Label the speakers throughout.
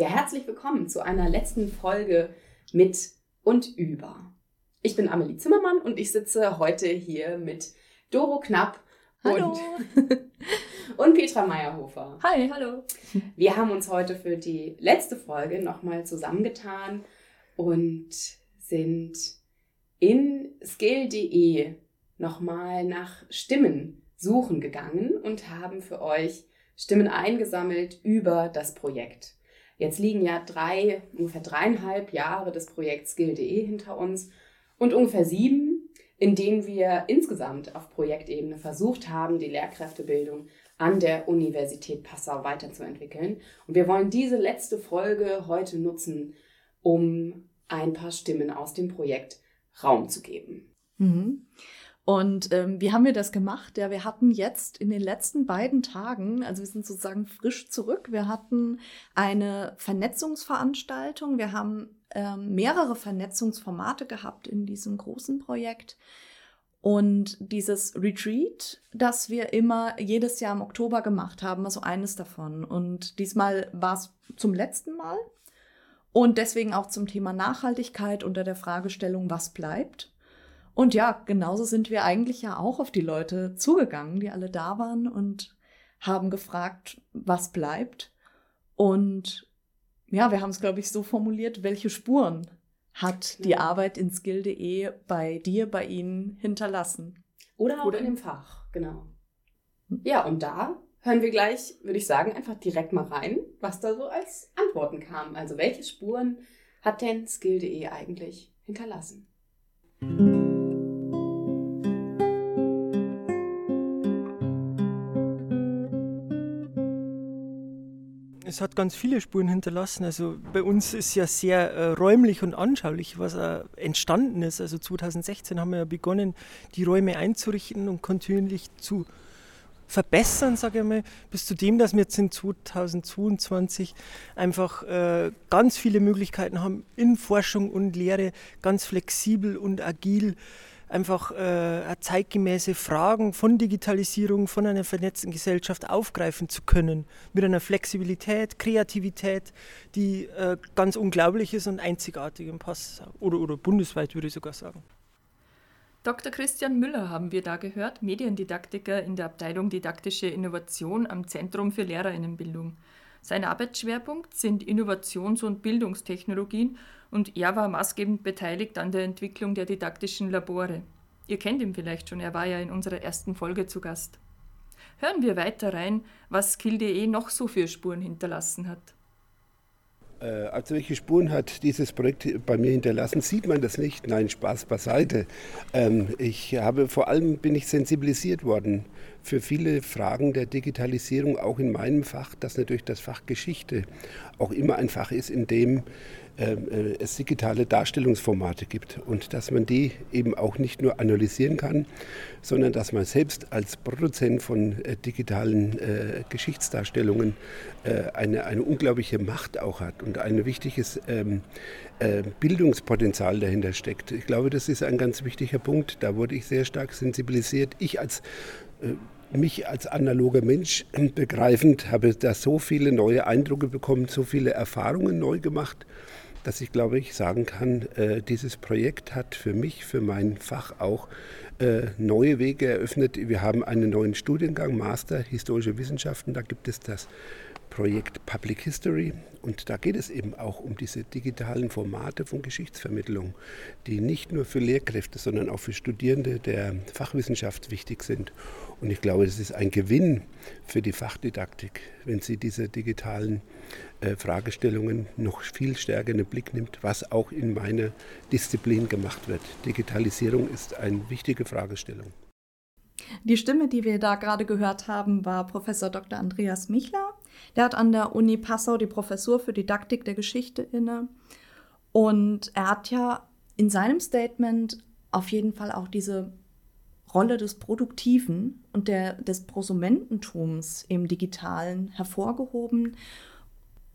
Speaker 1: Ja, herzlich willkommen zu einer letzten Folge mit und über. Ich bin Amelie Zimmermann und ich sitze heute hier mit Doro Knapp
Speaker 2: hallo.
Speaker 1: und, und Petra Meyerhofer.
Speaker 2: Hi, hallo.
Speaker 1: Wir haben uns heute für die letzte Folge nochmal zusammengetan und sind in skill.de nochmal nach Stimmen suchen gegangen und haben für euch Stimmen eingesammelt über das Projekt. Jetzt liegen ja drei, ungefähr dreieinhalb Jahre des Projekts Skill.de hinter uns und ungefähr sieben, in denen wir insgesamt auf Projektebene versucht haben, die Lehrkräftebildung an der Universität Passau weiterzuentwickeln. Und wir wollen diese letzte Folge heute nutzen, um ein paar Stimmen aus dem Projekt Raum zu geben.
Speaker 2: Mhm. Und ähm, wie haben wir das gemacht? Ja, wir hatten jetzt in den letzten beiden Tagen, also wir sind sozusagen frisch zurück, wir hatten eine Vernetzungsveranstaltung, wir haben ähm, mehrere Vernetzungsformate gehabt in diesem großen Projekt. Und dieses Retreat, das wir immer jedes Jahr im Oktober gemacht haben, war so eines davon. Und diesmal war es zum letzten Mal. Und deswegen auch zum Thema Nachhaltigkeit unter der Fragestellung, was bleibt. Und ja, genauso sind wir eigentlich ja auch auf die Leute zugegangen, die alle da waren und haben gefragt, was bleibt. Und ja, wir haben es, glaube ich, so formuliert, welche Spuren hat die Arbeit in skill.de bei dir, bei Ihnen hinterlassen?
Speaker 1: Oder auch Oder in dem Fach, genau. Ja, und da hören wir gleich, würde ich sagen, einfach direkt mal rein, was da so als Antworten kam. Also welche Spuren hat denn skill.de eigentlich hinterlassen?
Speaker 3: Es hat ganz viele Spuren hinterlassen. Also bei uns ist ja sehr äh, räumlich und anschaulich, was äh, entstanden ist. Also 2016 haben wir ja begonnen, die Räume einzurichten und kontinuierlich zu verbessern, sage ich mal, bis zu dem, dass wir jetzt in 2022 einfach äh, ganz viele Möglichkeiten haben, in Forschung und Lehre ganz flexibel und agil einfach äh, zeitgemäße Fragen von Digitalisierung, von einer vernetzten Gesellschaft aufgreifen zu können. Mit einer Flexibilität, Kreativität, die äh, ganz unglaublich ist und einzigartig im Pass oder, oder bundesweit, würde ich sogar sagen.
Speaker 4: Dr. Christian Müller haben wir da gehört, Mediendidaktiker in der Abteilung Didaktische Innovation am Zentrum für Lehrerinnenbildung. Sein Arbeitsschwerpunkt sind Innovations- und Bildungstechnologien und er war maßgebend beteiligt an der Entwicklung der didaktischen Labore. Ihr kennt ihn vielleicht schon, er war ja in unserer ersten Folge zu Gast. Hören wir weiter rein, was Skill.de noch so für Spuren hinterlassen hat.
Speaker 5: Äh, also welche Spuren hat dieses Projekt bei mir hinterlassen? Sieht man das nicht? Nein, Spaß beiseite. Ähm, ich habe vor allem bin ich sensibilisiert worden für viele Fragen der Digitalisierung, auch in meinem Fach, das natürlich das Fach Geschichte auch immer ein Fach ist, in dem es digitale Darstellungsformate gibt und dass man die eben auch nicht nur analysieren kann, sondern dass man selbst als Produzent von äh, digitalen äh, Geschichtsdarstellungen äh, eine, eine unglaubliche Macht auch hat und ein wichtiges ähm, äh, Bildungspotenzial dahinter steckt. Ich glaube, das ist ein ganz wichtiger Punkt. Da wurde ich sehr stark sensibilisiert. Ich als äh, mich als analoger Mensch begreifend habe da so viele neue Eindrücke bekommen, so viele Erfahrungen neu gemacht dass ich glaube ich sagen kann, äh, dieses Projekt hat für mich, für mein Fach auch äh, neue Wege eröffnet. Wir haben einen neuen Studiengang, Master Historische Wissenschaften. Da gibt es das Projekt Public History. Und da geht es eben auch um diese digitalen Formate von Geschichtsvermittlung, die nicht nur für Lehrkräfte, sondern auch für Studierende der Fachwissenschaft wichtig sind. Und ich glaube, es ist ein Gewinn für die Fachdidaktik, wenn sie diese digitalen äh, Fragestellungen noch viel stärker in den Blick nimmt, was auch in meiner Disziplin gemacht wird. Digitalisierung ist eine wichtige Fragestellung.
Speaker 2: Die Stimme, die wir da gerade gehört haben, war Professor Dr. Andreas Michler. Der hat an der Uni Passau die Professur für Didaktik der Geschichte inne. Und er hat ja in seinem Statement auf jeden Fall auch diese Rolle des Produktiven und der, des Prosumententums im Digitalen hervorgehoben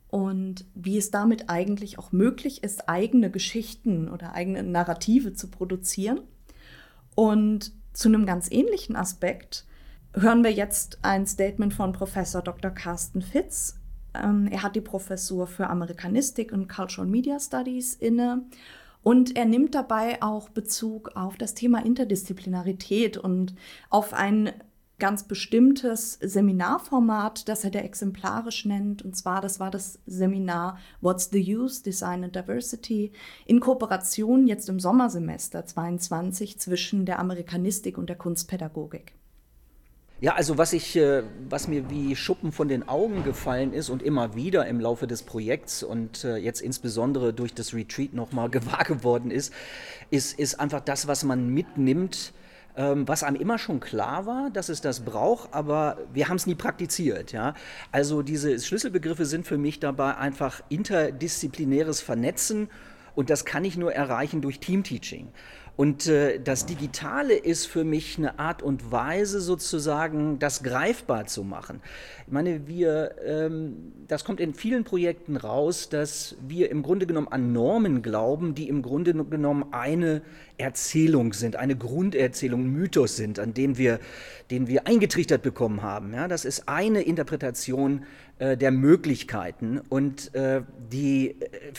Speaker 2: und wie es damit eigentlich auch möglich ist, eigene Geschichten oder eigene Narrative zu produzieren. Und zu einem ganz ähnlichen Aspekt hören wir jetzt ein Statement von Professor Dr. Carsten Fitz. Ähm, er hat die Professur für Amerikanistik und Cultural Media Studies inne. Und er nimmt dabei auch Bezug auf das Thema Interdisziplinarität und auf ein ganz bestimmtes Seminarformat, das er der exemplarisch nennt. Und zwar, das war das Seminar What's the Use, Design and Diversity in Kooperation jetzt im Sommersemester 22 zwischen der Amerikanistik und der Kunstpädagogik.
Speaker 6: Ja, also was ich, äh, was mir wie Schuppen von den Augen gefallen ist und immer wieder im Laufe des Projekts und äh, jetzt insbesondere durch das Retreat nochmal gewahr geworden ist, ist, ist einfach das, was man mitnimmt ähm, was einem immer schon klar war, dass es das braucht, aber wir haben es nie praktiziert. Ja? Also diese Schlüsselbegriffe sind für mich dabei einfach interdisziplinäres Vernetzen und das kann ich nur erreichen durch Teamteaching. Und äh, das Digitale ist für mich eine Art und Weise, sozusagen das greifbar zu machen. Ich meine, wir, ähm, das kommt in vielen Projekten raus, dass wir im Grunde genommen an Normen glauben, die im Grunde genommen eine Erzählung sind, eine Grunderzählung, Mythos sind, an dem wir, den wir eingetrichtert bekommen haben. Ja, das ist eine Interpretation äh, der Möglichkeiten und äh, die äh,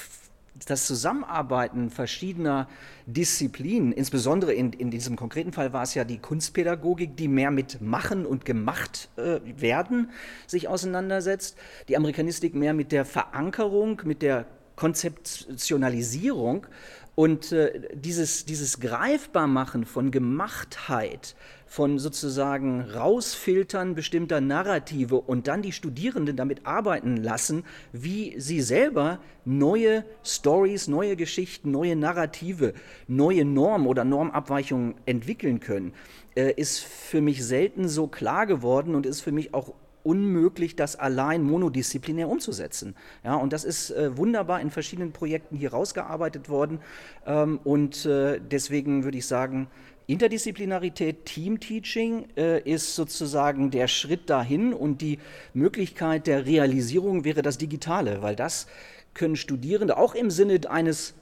Speaker 6: das Zusammenarbeiten verschiedener Disziplinen, insbesondere in, in diesem konkreten Fall war es ja die Kunstpädagogik, die mehr mit Machen und Gemacht äh, werden sich auseinandersetzt, die Amerikanistik mehr mit der Verankerung, mit der Konzeptionalisierung und äh, dieses, dieses Greifbarmachen von Gemachtheit, von sozusagen Rausfiltern bestimmter Narrative und dann die Studierenden damit arbeiten lassen, wie sie selber neue Stories, neue Geschichten, neue Narrative, neue Normen oder Normabweichungen entwickeln können, äh, ist für mich selten so klar geworden und ist für mich auch unmöglich, das allein monodisziplinär umzusetzen. Ja, und das ist äh, wunderbar in verschiedenen Projekten hier rausgearbeitet worden. Ähm, und äh, deswegen würde ich sagen, Interdisziplinarität, Teamteaching äh, ist sozusagen der Schritt dahin und die Möglichkeit der Realisierung wäre das Digitale, weil das können Studierende auch im Sinne eines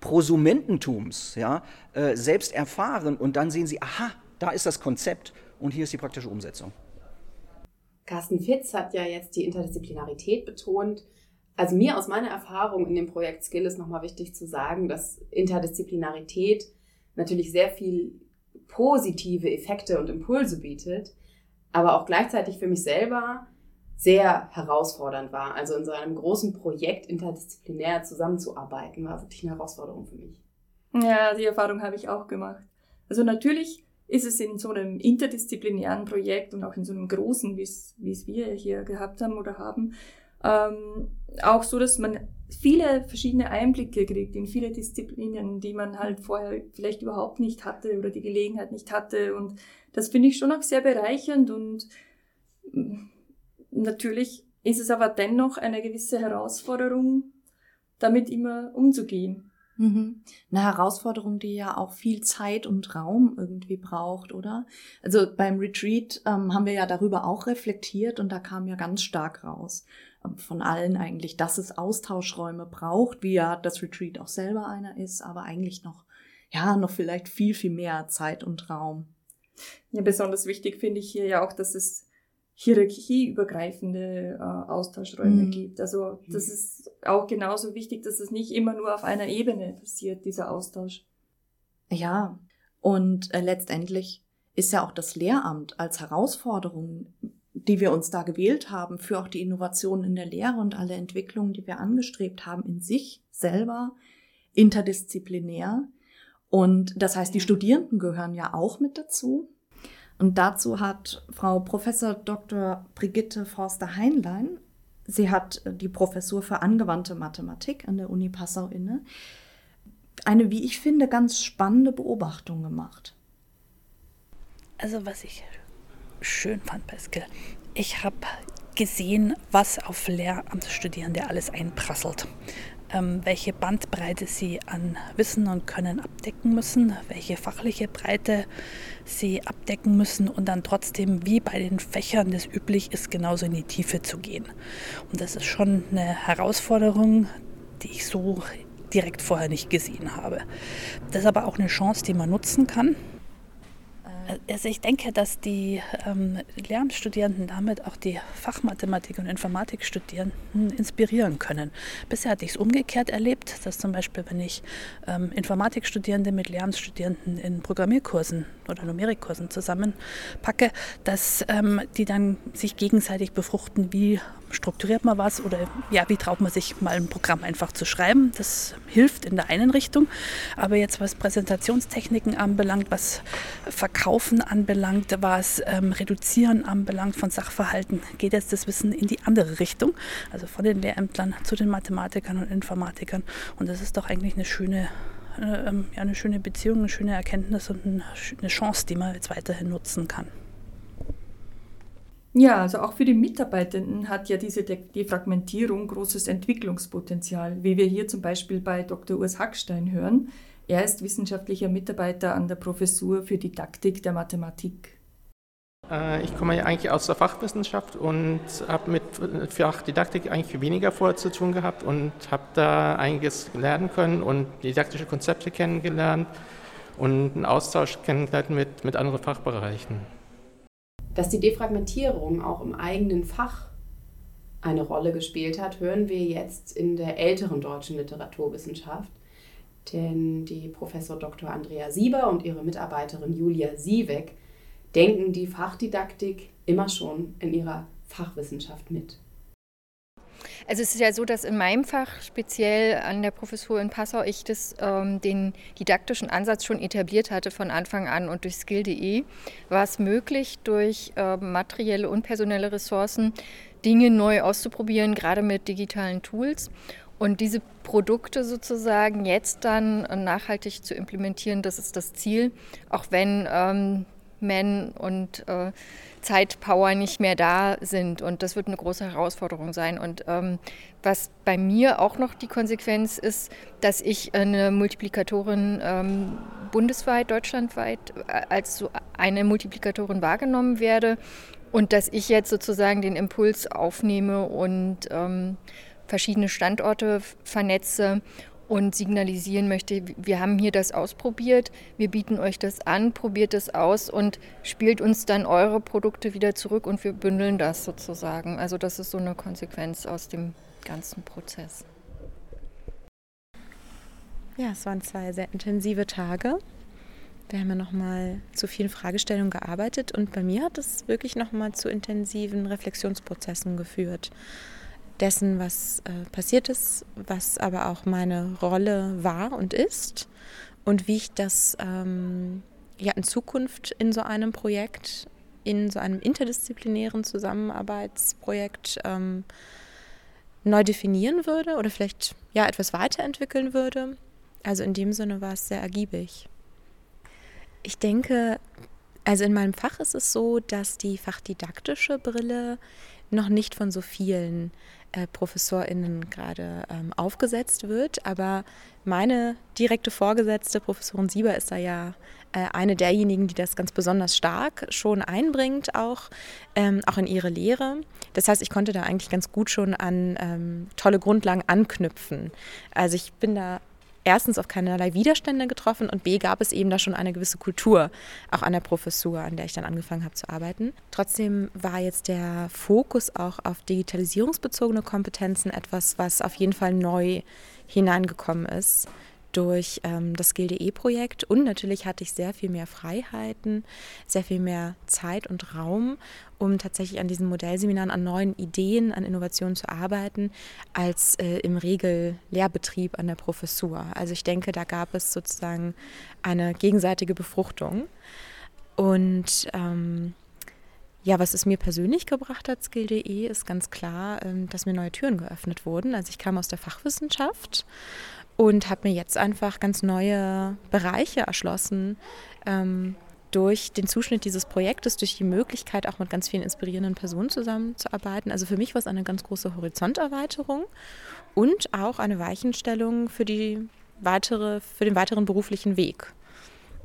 Speaker 6: Prosumententums ja, äh, selbst erfahren und dann sehen sie, aha, da ist das Konzept und hier ist die praktische Umsetzung.
Speaker 1: Carsten Fitz hat ja jetzt die Interdisziplinarität betont. Also mir aus meiner Erfahrung in dem Projekt Skill ist nochmal wichtig zu sagen, dass Interdisziplinarität natürlich sehr viel positive Effekte und Impulse bietet, aber auch gleichzeitig für mich selber sehr herausfordernd war. Also in so einem großen Projekt interdisziplinär zusammenzuarbeiten, war wirklich eine Herausforderung für mich.
Speaker 4: Ja, die Erfahrung habe ich auch gemacht. Also natürlich ist es in so einem interdisziplinären Projekt und auch in so einem großen, wie es wir hier gehabt haben oder haben, ähm, auch so, dass man viele verschiedene Einblicke kriegt in viele Disziplinen, die man halt vorher vielleicht überhaupt nicht hatte oder die Gelegenheit nicht hatte. Und das finde ich schon auch sehr bereichernd und mm, natürlich ist es aber dennoch eine gewisse Herausforderung, damit immer umzugehen.
Speaker 2: Mhm. Eine Herausforderung, die ja auch viel Zeit und Raum irgendwie braucht, oder? Also beim Retreat ähm, haben wir ja darüber auch reflektiert und da kam ja ganz stark raus ähm, von allen eigentlich, dass es Austauschräume braucht, wie ja das Retreat auch selber einer ist, aber eigentlich noch, ja, noch vielleicht viel, viel mehr Zeit und Raum.
Speaker 4: Ja, besonders wichtig finde ich hier ja auch, dass es hierarchieübergreifende äh, Austauschräume mhm. gibt. Also das ist auch genauso wichtig, dass es nicht immer nur auf einer Ebene passiert, dieser Austausch.
Speaker 2: Ja, und äh, letztendlich ist ja auch das Lehramt als Herausforderung, die wir uns da gewählt haben, für auch die Innovation in der Lehre und alle Entwicklungen, die wir angestrebt haben, in sich selber interdisziplinär. Und das heißt, die Studierenden gehören ja auch mit dazu. Und dazu hat Frau Professor Dr. Brigitte Forster-Heinlein, sie hat die Professur für angewandte Mathematik an der Uni Passau inne, eine, wie ich finde, ganz spannende Beobachtung gemacht.
Speaker 7: Also was ich schön fand Skill, ich habe gesehen, was auf Lehramtsstudierende alles einprasselt welche Bandbreite sie an Wissen und Können abdecken müssen, welche fachliche Breite sie abdecken müssen und dann trotzdem, wie bei den Fächern das üblich ist, genauso in die Tiefe zu gehen. Und das ist schon eine Herausforderung, die ich so direkt vorher nicht gesehen habe. Das ist aber auch eine Chance, die man nutzen kann. Also ich denke, dass die ähm, Lehramtsstudierenden damit auch die Fachmathematik und Informatikstudierenden inspirieren können. Bisher hatte ich es umgekehrt erlebt, dass zum Beispiel, wenn ich ähm, Informatikstudierende mit Lehramtsstudierenden in Programmierkursen oder Numerikkursen zusammenpacke, dass ähm, die dann sich gegenseitig befruchten, wie strukturiert man was oder ja, wie traut man sich mal ein Programm einfach zu schreiben. Das hilft in der einen Richtung. Aber jetzt was Präsentationstechniken anbelangt, was Verkaufen anbelangt, was ähm, Reduzieren anbelangt von Sachverhalten, geht jetzt das Wissen in die andere Richtung. Also von den Lehrämtlern zu den Mathematikern und Informatikern. Und das ist doch eigentlich eine schöne äh, ähm, eine schöne Beziehung, eine schöne Erkenntnis und eine Chance, die man jetzt weiterhin nutzen kann.
Speaker 4: Ja, also auch für die Mitarbeitenden hat ja diese Defragmentierung großes Entwicklungspotenzial, wie wir hier zum Beispiel bei Dr. Urs Hackstein hören. Er ist wissenschaftlicher Mitarbeiter an der Professur für Didaktik der Mathematik.
Speaker 8: Äh, ich komme eigentlich aus der Fachwissenschaft und habe mit Fachdidaktik eigentlich weniger vorher zu tun gehabt und habe da einiges lernen können und didaktische Konzepte kennengelernt und einen Austausch kennengelernt mit, mit anderen Fachbereichen
Speaker 1: dass die Defragmentierung auch im eigenen Fach eine Rolle gespielt hat, hören wir jetzt in der älteren deutschen Literaturwissenschaft. Denn die Professor Dr. Andrea Sieber und ihre Mitarbeiterin Julia Siebeck denken die Fachdidaktik immer schon in ihrer Fachwissenschaft mit.
Speaker 9: Also es ist ja so, dass in meinem Fach, speziell an der Professur in Passau, ich das, ähm, den didaktischen Ansatz schon etabliert hatte von Anfang an und durch Skill.de war es möglich, durch äh, materielle und personelle Ressourcen Dinge neu auszuprobieren, gerade mit digitalen Tools. Und diese Produkte sozusagen jetzt dann nachhaltig zu implementieren, das ist das Ziel, auch wenn ähm, Men und äh, Zeitpower nicht mehr da sind. Und das wird eine große Herausforderung sein. Und ähm, was bei mir auch noch die Konsequenz ist, dass ich eine Multiplikatorin ähm, bundesweit, deutschlandweit äh, als so eine Multiplikatorin wahrgenommen werde und dass ich jetzt sozusagen den Impuls aufnehme und ähm, verschiedene Standorte vernetze und signalisieren möchte, wir haben hier das ausprobiert, wir bieten euch das an, probiert es aus und spielt uns dann eure Produkte wieder zurück und wir bündeln das sozusagen. Also das ist so eine Konsequenz aus dem ganzen Prozess.
Speaker 10: Ja, es waren zwei sehr intensive Tage. Wir haben ja nochmal zu vielen Fragestellungen gearbeitet und bei mir hat es wirklich nochmal zu intensiven Reflexionsprozessen geführt dessen, was äh, passiert ist, was aber auch meine Rolle war und ist und wie ich das ähm, ja in Zukunft in so einem Projekt, in so einem interdisziplinären Zusammenarbeitsprojekt ähm, neu definieren würde oder vielleicht ja etwas weiterentwickeln würde. Also in dem Sinne war es sehr ergiebig. Ich denke, also in meinem Fach ist es so, dass die fachdidaktische Brille noch nicht von so vielen äh, ProfessorInnen gerade ähm, aufgesetzt wird. Aber meine direkte Vorgesetzte, Professorin Sieber, ist da ja äh, eine derjenigen, die das ganz besonders stark schon einbringt, auch, ähm, auch in ihre Lehre. Das heißt, ich konnte da eigentlich ganz gut schon an ähm, tolle Grundlagen anknüpfen. Also ich bin da erstens auf keinerlei Widerstände getroffen und B gab es eben da schon eine gewisse Kultur, auch an der Professur, an der ich dann angefangen habe zu arbeiten. Trotzdem war jetzt der Fokus auch auf digitalisierungsbezogene Kompetenzen etwas, was auf jeden Fall neu hineingekommen ist durch ähm, das Gilde-E-Projekt und natürlich hatte ich sehr viel mehr Freiheiten, sehr viel mehr Zeit und Raum, um tatsächlich an diesen Modellseminaren, an neuen Ideen, an Innovationen zu arbeiten, als äh, im Regellehrbetrieb an der Professur. Also ich denke, da gab es sozusagen eine gegenseitige Befruchtung. Und ähm, ja, was es mir persönlich gebracht hat, Skill.de, ist ganz klar, ähm, dass mir neue Türen geöffnet wurden. Also ich kam aus der Fachwissenschaft und habe mir jetzt einfach ganz neue Bereiche erschlossen ähm, durch den Zuschnitt dieses Projektes, durch die Möglichkeit auch mit ganz vielen inspirierenden Personen zusammenzuarbeiten. Also für mich war es eine ganz große Horizonterweiterung und auch eine Weichenstellung für, die weitere, für den weiteren beruflichen Weg.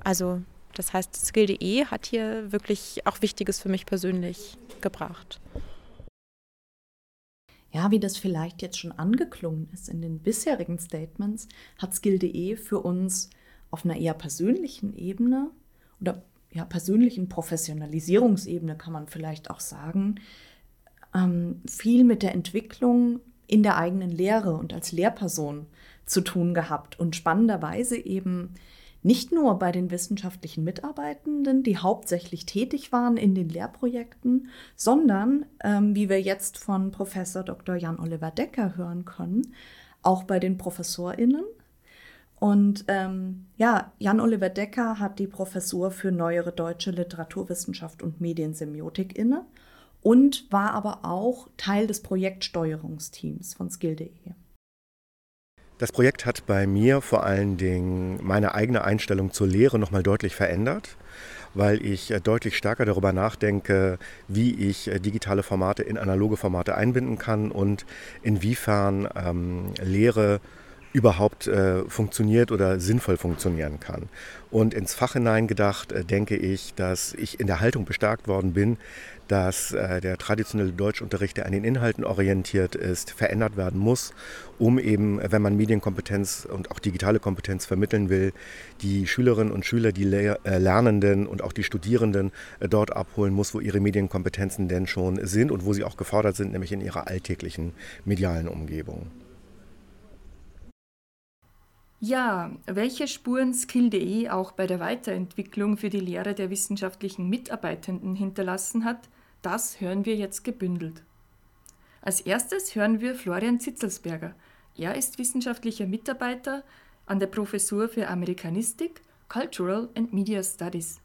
Speaker 10: Also das heißt, Skill.de hat hier wirklich auch Wichtiges für mich persönlich gebracht.
Speaker 2: Ja, wie das vielleicht jetzt schon angeklungen ist in den bisherigen Statements, hat Skill.de für uns auf einer eher persönlichen Ebene oder ja, persönlichen Professionalisierungsebene kann man vielleicht auch sagen, ähm, viel mit der Entwicklung in der eigenen Lehre und als Lehrperson zu tun gehabt und spannenderweise eben nicht nur bei den wissenschaftlichen Mitarbeitenden, die hauptsächlich tätig waren in den Lehrprojekten, sondern, ähm, wie wir jetzt von Professor Dr. Jan Oliver Decker hören können, auch bei den ProfessorInnen. Und ähm, ja, Jan Oliver Decker hat die Professur für neuere deutsche Literaturwissenschaft und Mediensemiotik inne und war aber auch Teil des Projektsteuerungsteams von skill.de.
Speaker 11: Das Projekt hat bei mir vor allen Dingen meine eigene Einstellung zur Lehre nochmal deutlich verändert, weil ich äh, deutlich stärker darüber nachdenke, wie ich äh, digitale Formate in analoge Formate einbinden kann und inwiefern ähm, Lehre überhaupt äh, funktioniert oder sinnvoll funktionieren kann. Und ins Fach hineingedacht äh, denke ich, dass ich in der Haltung bestärkt worden bin, dass äh, der traditionelle Deutschunterricht, der an den Inhalten orientiert ist, verändert werden muss, um eben, wenn man Medienkompetenz und auch digitale Kompetenz vermitteln will, die Schülerinnen und Schüler, die Le äh, Lernenden und auch die Studierenden äh, dort abholen muss, wo ihre Medienkompetenzen denn schon sind und wo sie auch gefordert sind, nämlich in ihrer alltäglichen medialen Umgebung.
Speaker 4: Ja, welche Spuren Skill.de auch bei der Weiterentwicklung für die Lehre der wissenschaftlichen Mitarbeitenden hinterlassen hat, das hören wir jetzt gebündelt. Als erstes hören wir Florian Zitzelsberger. Er ist wissenschaftlicher Mitarbeiter an der Professur für Amerikanistik, Cultural and Media Studies.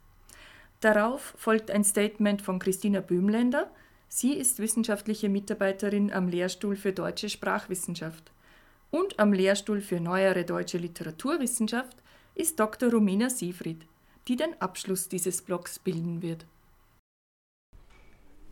Speaker 4: Darauf folgt ein Statement von Christina Böhmländer. Sie ist wissenschaftliche Mitarbeiterin am Lehrstuhl für deutsche Sprachwissenschaft. Und am Lehrstuhl für neuere deutsche Literaturwissenschaft ist Dr. Romina Siefried, die den Abschluss dieses Blogs bilden wird.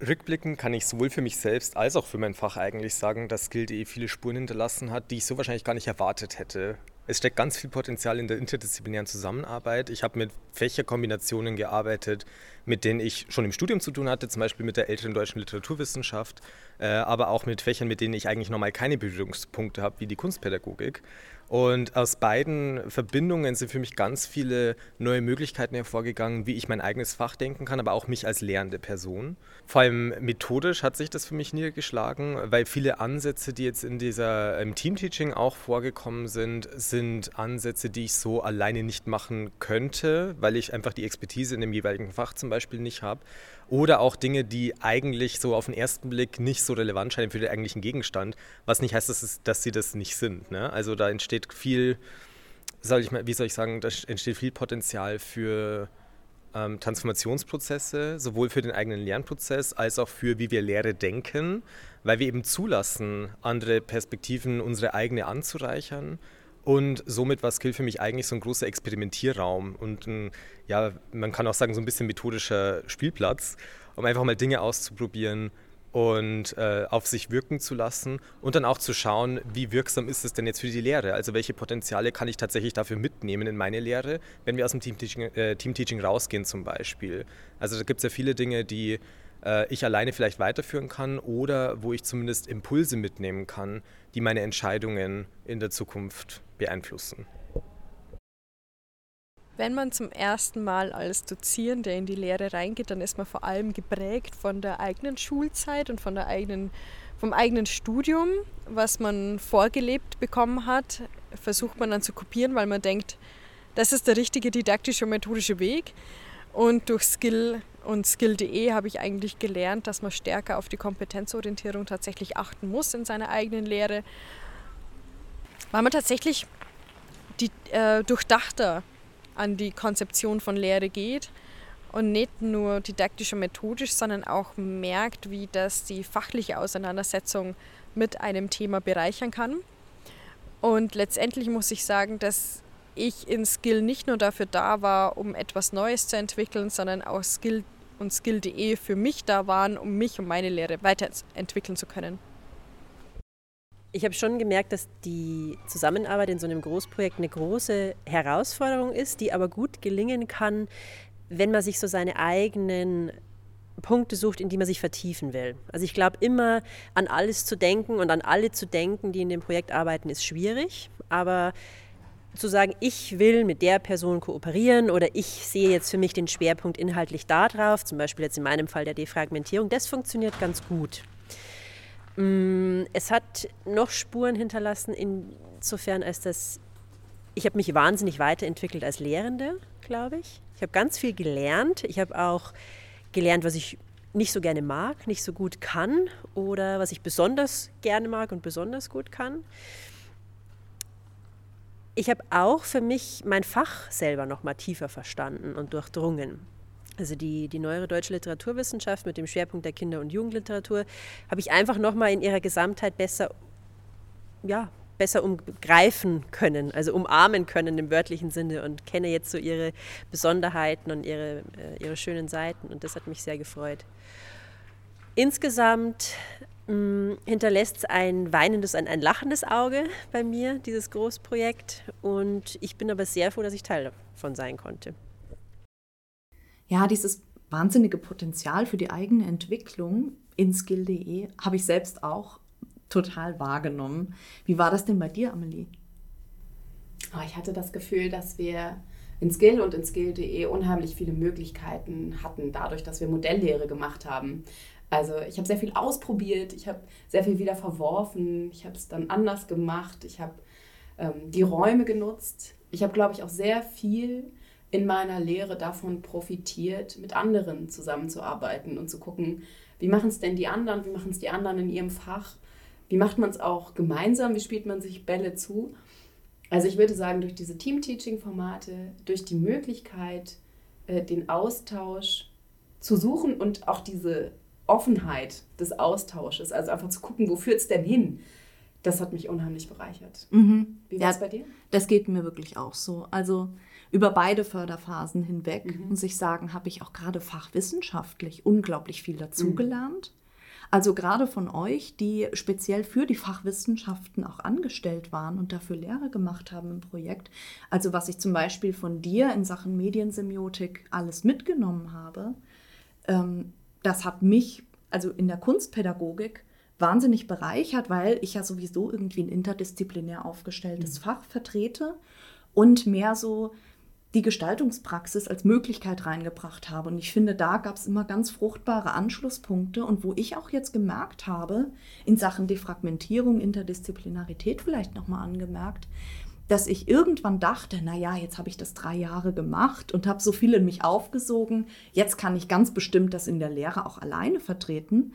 Speaker 12: Rückblickend kann ich sowohl für mich selbst als auch für mein Fach eigentlich sagen, dass Skill.de viele Spuren hinterlassen hat, die ich so wahrscheinlich gar nicht erwartet hätte. Es steckt ganz viel Potenzial in der interdisziplinären Zusammenarbeit. Ich habe mit Fächerkombinationen gearbeitet, mit denen ich schon im Studium zu tun hatte, zum Beispiel mit der älteren deutschen Literaturwissenschaft, äh, aber auch mit Fächern, mit denen ich eigentlich normal keine Berührungspunkte habe, wie die Kunstpädagogik. Und aus beiden Verbindungen sind für mich ganz viele neue Möglichkeiten hervorgegangen, wie ich mein eigenes Fach denken kann, aber auch mich als lehrende Person. Vor allem methodisch hat sich das für mich niedergeschlagen, weil viele Ansätze, die jetzt in dieser Teamteaching auch vorgekommen sind, sind Ansätze, die ich so alleine nicht machen könnte, weil ich einfach die Expertise in dem jeweiligen Fach zum Beispiel nicht habe. Oder auch Dinge, die eigentlich so auf den ersten Blick nicht so relevant scheinen für den eigentlichen Gegenstand, was nicht heißt, dass, es, dass sie das nicht sind. Ne? Also da entsteht viel, soll ich mal, wie soll ich sagen, da entsteht viel Potenzial für ähm, Transformationsprozesse, sowohl für den eigenen Lernprozess als auch für, wie wir Lehre denken, weil wir eben zulassen, andere Perspektiven, unsere eigene anzureichern und somit war Skill für mich eigentlich so ein großer Experimentierraum und ein, ja, man kann auch sagen, so ein bisschen methodischer Spielplatz, um einfach mal Dinge auszuprobieren und äh, auf sich wirken zu lassen und dann auch zu schauen, wie wirksam ist es denn jetzt für die Lehre? Also welche Potenziale kann ich tatsächlich dafür mitnehmen in meine Lehre, wenn wir aus dem Teamteaching, äh, Teamteaching rausgehen zum Beispiel. Also da gibt es ja viele Dinge, die äh, ich alleine vielleicht weiterführen kann oder wo ich zumindest Impulse mitnehmen kann, die meine Entscheidungen in der Zukunft beeinflussen.
Speaker 13: Wenn man zum ersten Mal als Dozierende in die Lehre reingeht, dann ist man vor allem geprägt von der eigenen Schulzeit und von der eigenen, vom eigenen Studium, was man vorgelebt bekommen hat, versucht man dann zu kopieren, weil man denkt, das ist der richtige didaktische und methodische Weg. Und durch Skill und Skill.de habe ich eigentlich gelernt, dass man stärker auf die Kompetenzorientierung tatsächlich achten muss in seiner eigenen Lehre, weil man tatsächlich die, äh, durchdachter an die Konzeption von Lehre geht und nicht nur didaktisch und methodisch, sondern auch merkt, wie das die fachliche Auseinandersetzung mit einem Thema bereichern kann. Und letztendlich muss ich sagen, dass ich in Skill nicht nur dafür da war, um etwas Neues zu entwickeln, sondern auch Skill und Skill.de für mich da waren, um mich und meine Lehre weiterentwickeln zu können.
Speaker 14: Ich habe schon gemerkt, dass die Zusammenarbeit in so einem Großprojekt eine große Herausforderung ist, die aber gut gelingen kann, wenn man sich so seine eigenen Punkte sucht, in die man sich vertiefen will. Also ich glaube, immer an alles zu denken und an alle zu denken, die in dem Projekt arbeiten, ist schwierig. Aber zu sagen, ich will mit der Person kooperieren oder ich sehe jetzt für mich den Schwerpunkt inhaltlich darauf, zum Beispiel jetzt in meinem Fall der Defragmentierung, das funktioniert ganz gut. Mm, es hat noch Spuren hinterlassen, insofern als das, ich habe mich wahnsinnig weiterentwickelt als Lehrende, glaube ich. Ich habe ganz viel gelernt. Ich habe auch gelernt, was ich nicht so gerne mag, nicht so gut kann oder was ich besonders gerne mag und besonders gut kann ich habe auch für mich mein Fach selber noch mal tiefer verstanden und durchdrungen. Also die, die neuere deutsche Literaturwissenschaft mit dem Schwerpunkt der Kinder- und Jugendliteratur habe ich einfach noch mal in ihrer Gesamtheit besser, ja, besser umgreifen können, also umarmen können im wörtlichen Sinne und kenne jetzt so ihre Besonderheiten und ihre, äh, ihre schönen Seiten und das hat mich sehr gefreut. Insgesamt Mm, hinterlässt ein weinendes, ein, ein lachendes Auge bei mir, dieses Großprojekt. Und ich bin aber sehr froh, dass ich Teil davon sein konnte.
Speaker 2: Ja, dieses wahnsinnige Potenzial für die eigene Entwicklung in skill.de habe ich selbst auch total wahrgenommen. Wie war das denn bei dir, Amelie?
Speaker 1: Oh, ich hatte das Gefühl, dass wir in Skill und in Skill.de unheimlich viele Möglichkeiten hatten, dadurch, dass wir Modelllehre gemacht haben. Also ich habe sehr viel ausprobiert, ich habe sehr viel wieder verworfen, ich habe es dann anders gemacht, ich habe ähm, die Räume genutzt. Ich habe, glaube ich, auch sehr viel in meiner Lehre davon profitiert, mit anderen zusammenzuarbeiten und zu gucken, wie machen es denn die anderen, wie machen es die anderen in ihrem Fach, wie macht man es auch gemeinsam, wie spielt man sich Bälle zu. Also ich würde sagen, durch diese Team-Teaching-Formate, durch die Möglichkeit, äh, den Austausch zu suchen und auch diese Offenheit des Austausches, also einfach zu gucken, wo führt es denn hin, das hat mich unheimlich bereichert. Mhm. Wie war es ja, bei dir?
Speaker 2: Das geht mir wirklich auch so. Also über beide Förderphasen hinweg, mhm. muss ich sagen, habe ich auch gerade fachwissenschaftlich unglaublich viel dazugelernt. Mhm. Also gerade von euch, die speziell für die Fachwissenschaften auch angestellt waren und dafür Lehre gemacht haben im Projekt. Also was ich zum Beispiel von dir in Sachen Mediensemiotik alles mitgenommen habe, ähm, das hat mich, also in der Kunstpädagogik, wahnsinnig bereichert, weil ich ja sowieso irgendwie ein interdisziplinär aufgestelltes mhm. Fach vertrete und mehr so die Gestaltungspraxis als Möglichkeit reingebracht habe. Und ich finde, da gab es immer ganz fruchtbare Anschlusspunkte und wo ich auch jetzt gemerkt habe, in Sachen Defragmentierung, Interdisziplinarität vielleicht nochmal angemerkt, dass ich irgendwann dachte, naja, jetzt habe ich das drei Jahre gemacht und habe so viel in mich aufgesogen, jetzt kann ich ganz bestimmt das in der Lehre auch alleine vertreten.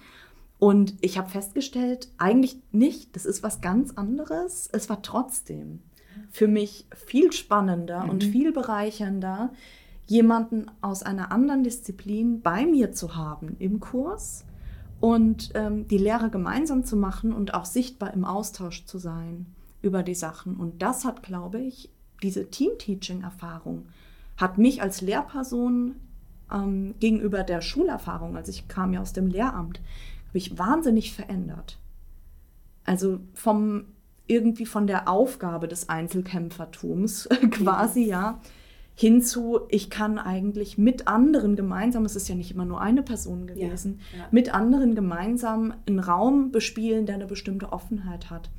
Speaker 2: Und ich habe festgestellt, eigentlich nicht, das ist was ganz anderes. Es war trotzdem für mich viel spannender mhm. und viel bereichernder, jemanden aus einer anderen Disziplin bei mir zu haben im Kurs und ähm, die Lehre gemeinsam zu machen und auch sichtbar im Austausch zu sein über die Sachen. Und das hat, glaube ich, diese Team-Teaching-Erfahrung hat mich als Lehrperson ähm, gegenüber der Schulerfahrung, also ich kam ja aus dem Lehramt, habe ich wahnsinnig verändert. Also vom irgendwie von der Aufgabe des Einzelkämpfertums quasi, ja, hinzu, ich kann eigentlich mit anderen gemeinsam, es ist ja nicht immer nur eine Person gewesen, ja, ja. mit anderen gemeinsam einen Raum bespielen, der eine bestimmte Offenheit hat.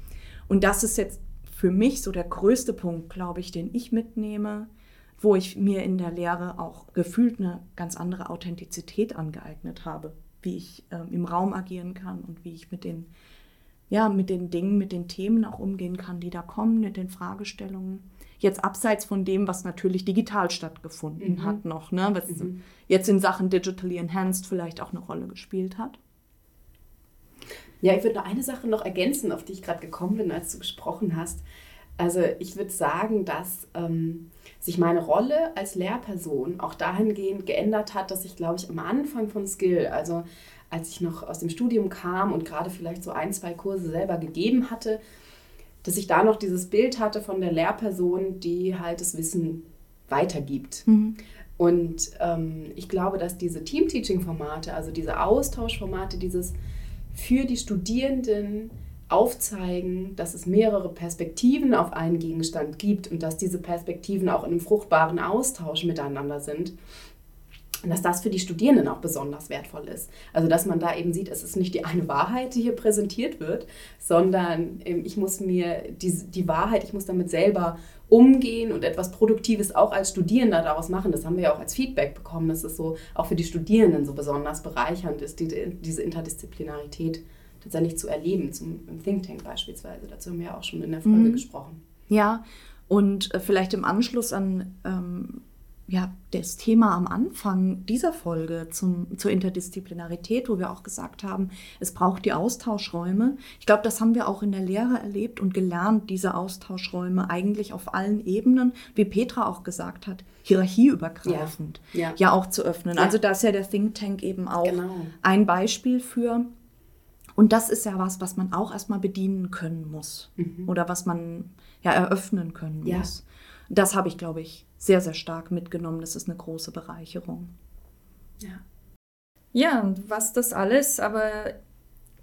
Speaker 2: Und das ist jetzt für mich so der größte Punkt, glaube ich, den ich mitnehme, wo ich mir in der Lehre auch gefühlt eine ganz andere Authentizität angeeignet habe, wie ich äh, im Raum agieren kann und wie ich mit den, ja, mit den Dingen, mit den Themen auch umgehen kann, die da kommen, mit den Fragestellungen. Jetzt abseits von dem, was natürlich digital stattgefunden mhm. hat noch, ne? was mhm. jetzt in Sachen Digitally Enhanced vielleicht auch eine Rolle gespielt hat.
Speaker 1: Ja, ich würde noch eine Sache noch ergänzen, auf die ich gerade gekommen bin, als du gesprochen hast. Also ich würde sagen, dass ähm, sich meine Rolle als Lehrperson auch dahingehend geändert hat, dass ich, glaube ich, am Anfang von Skill, also als ich noch aus dem Studium kam und gerade vielleicht so ein, zwei Kurse selber gegeben hatte, dass ich da noch dieses Bild hatte von der Lehrperson, die halt das Wissen weitergibt. Mhm. Und ähm, ich glaube, dass diese Team-Teaching-Formate, also diese Austauschformate, dieses für die Studierenden aufzeigen, dass es mehrere Perspektiven auf einen Gegenstand gibt und dass diese Perspektiven auch in einem fruchtbaren Austausch miteinander sind, Und dass das für die Studierenden auch besonders wertvoll ist. Also dass man da eben sieht, es ist nicht die eine Wahrheit, die hier präsentiert wird, sondern ähm, ich muss mir die, die Wahrheit, ich muss damit selber umgehen und etwas Produktives auch als Studierender daraus machen. Das haben wir ja auch als Feedback bekommen, dass es so auch für die Studierenden so besonders bereichernd ist, die, diese Interdisziplinarität tatsächlich zu erleben, zum Think Tank beispielsweise. Dazu haben wir ja auch schon in der Folge mhm. gesprochen.
Speaker 2: Ja, und äh, vielleicht im Anschluss an ähm, ja, das Thema am Anfang dieser Folge zum, zur Interdisziplinarität, wo wir auch gesagt haben, es braucht die Austauschräume. Ich glaube, das haben wir auch in der Lehre erlebt und gelernt, diese Austauschräume eigentlich auf allen Ebenen, wie Petra auch gesagt hat, hierarchieübergreifend ja, ja. ja auch zu öffnen. Ja. Also da ist ja der Think Tank eben auch genau. ein Beispiel für. Und das ist ja was, was man auch erstmal bedienen können muss mhm. oder was man ja eröffnen können muss. Das habe ich, glaube ich, sehr, sehr stark mitgenommen. Das ist eine große Bereicherung.
Speaker 4: Ja. Ja, und was das alles aber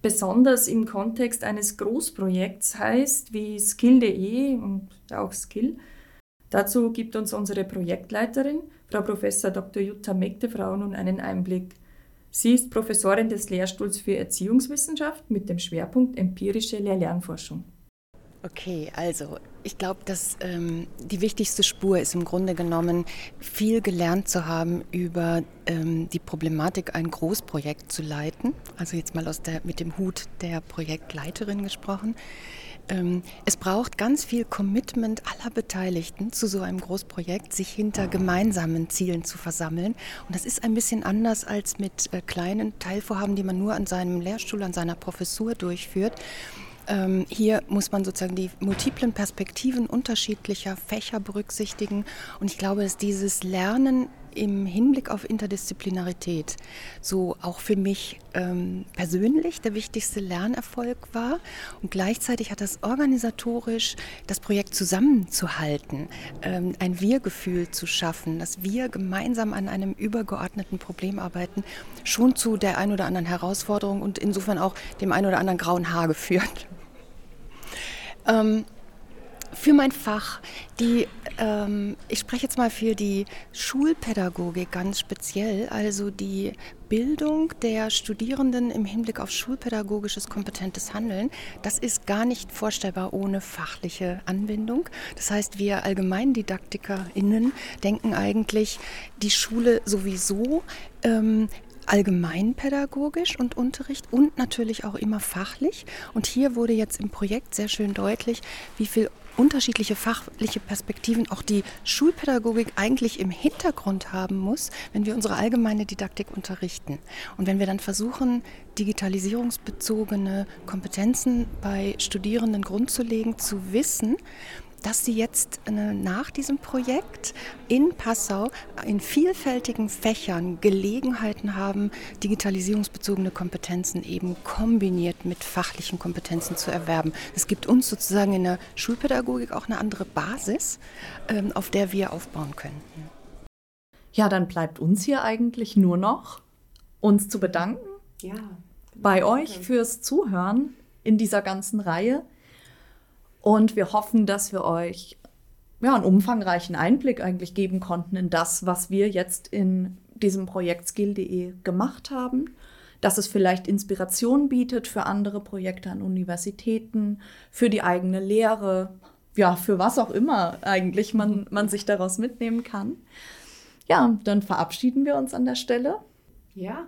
Speaker 4: besonders im Kontext eines Großprojekts heißt, wie Skill.de und auch Skill, dazu gibt uns unsere Projektleiterin, Frau Prof. Dr. Jutta Megdefrau, nun einen Einblick. Sie ist Professorin des Lehrstuhls für Erziehungswissenschaft mit dem Schwerpunkt empirische Lehr-Lernforschung.
Speaker 15: Okay, also ich glaube, dass ähm, die wichtigste Spur ist im Grunde genommen, viel gelernt zu haben über ähm, die Problematik, ein Großprojekt zu leiten. Also jetzt mal aus der, mit dem Hut der Projektleiterin gesprochen. Ähm, es braucht ganz viel Commitment aller Beteiligten zu so einem Großprojekt, sich hinter gemeinsamen Zielen zu versammeln. Und das ist ein bisschen anders als mit äh, kleinen Teilvorhaben, die man nur an seinem Lehrstuhl, an seiner Professur durchführt. Ähm, hier muss man sozusagen die multiplen Perspektiven unterschiedlicher Fächer berücksichtigen. Und ich glaube, dass dieses Lernen im Hinblick auf Interdisziplinarität so auch für mich ähm, persönlich der wichtigste Lernerfolg war. Und gleichzeitig hat das organisatorisch das Projekt zusammenzuhalten, ähm, ein Wir-Gefühl zu schaffen, dass wir gemeinsam an einem übergeordneten Problem arbeiten, schon zu der ein oder anderen Herausforderung und insofern auch dem ein oder anderen grauen Haar geführt. Ähm, für mein Fach, die, ähm, ich spreche jetzt mal für die Schulpädagogik ganz speziell, also die Bildung der Studierenden im Hinblick auf schulpädagogisches kompetentes Handeln, das ist gar nicht vorstellbar ohne fachliche Anbindung. Das heißt, wir AllgemeindidaktikerInnen denken eigentlich, die Schule sowieso ähm, allgemeinpädagogisch und Unterricht und natürlich auch immer fachlich. Und hier wurde jetzt im Projekt sehr schön deutlich, wie viel unterschiedliche fachliche Perspektiven auch die Schulpädagogik eigentlich im Hintergrund haben muss, wenn wir unsere allgemeine Didaktik unterrichten. Und wenn wir dann versuchen, digitalisierungsbezogene Kompetenzen bei Studierenden grundzulegen, zu wissen, dass sie jetzt äh, nach diesem Projekt in Passau in vielfältigen Fächern Gelegenheiten haben, digitalisierungsbezogene Kompetenzen eben kombiniert mit fachlichen Kompetenzen zu erwerben. Es gibt uns sozusagen in der Schulpädagogik auch eine andere Basis, ähm, auf der wir aufbauen können.
Speaker 2: Ja, dann bleibt uns hier eigentlich nur noch, uns zu bedanken
Speaker 1: ja,
Speaker 2: bei euch fürs Zuhören in dieser ganzen Reihe. Und wir hoffen, dass wir euch ja, einen umfangreichen Einblick eigentlich geben konnten in das, was wir jetzt in diesem Projekt Skill.de gemacht haben. Dass es vielleicht Inspiration bietet für andere Projekte an Universitäten, für die eigene Lehre, ja, für was auch immer eigentlich man, man sich daraus mitnehmen kann. Ja, dann verabschieden wir uns an der Stelle.
Speaker 1: Ja.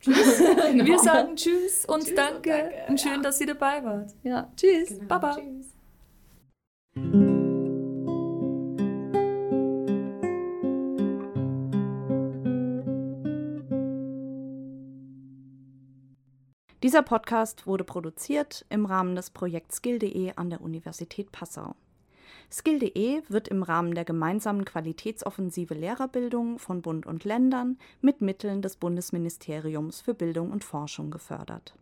Speaker 4: Tschüss. genau. Wir sagen Tschüss und tschüss danke. Und, danke. und schön, ja. dass ihr dabei wart.
Speaker 2: Ja, tschüss.
Speaker 4: Genau. Baba. Tschüss.
Speaker 2: Dieser Podcast wurde produziert im Rahmen des Projekts Skill.de an der Universität Passau. Skill.de wird im Rahmen der gemeinsamen Qualitätsoffensive Lehrerbildung von Bund und Ländern mit Mitteln des Bundesministeriums für Bildung und Forschung gefördert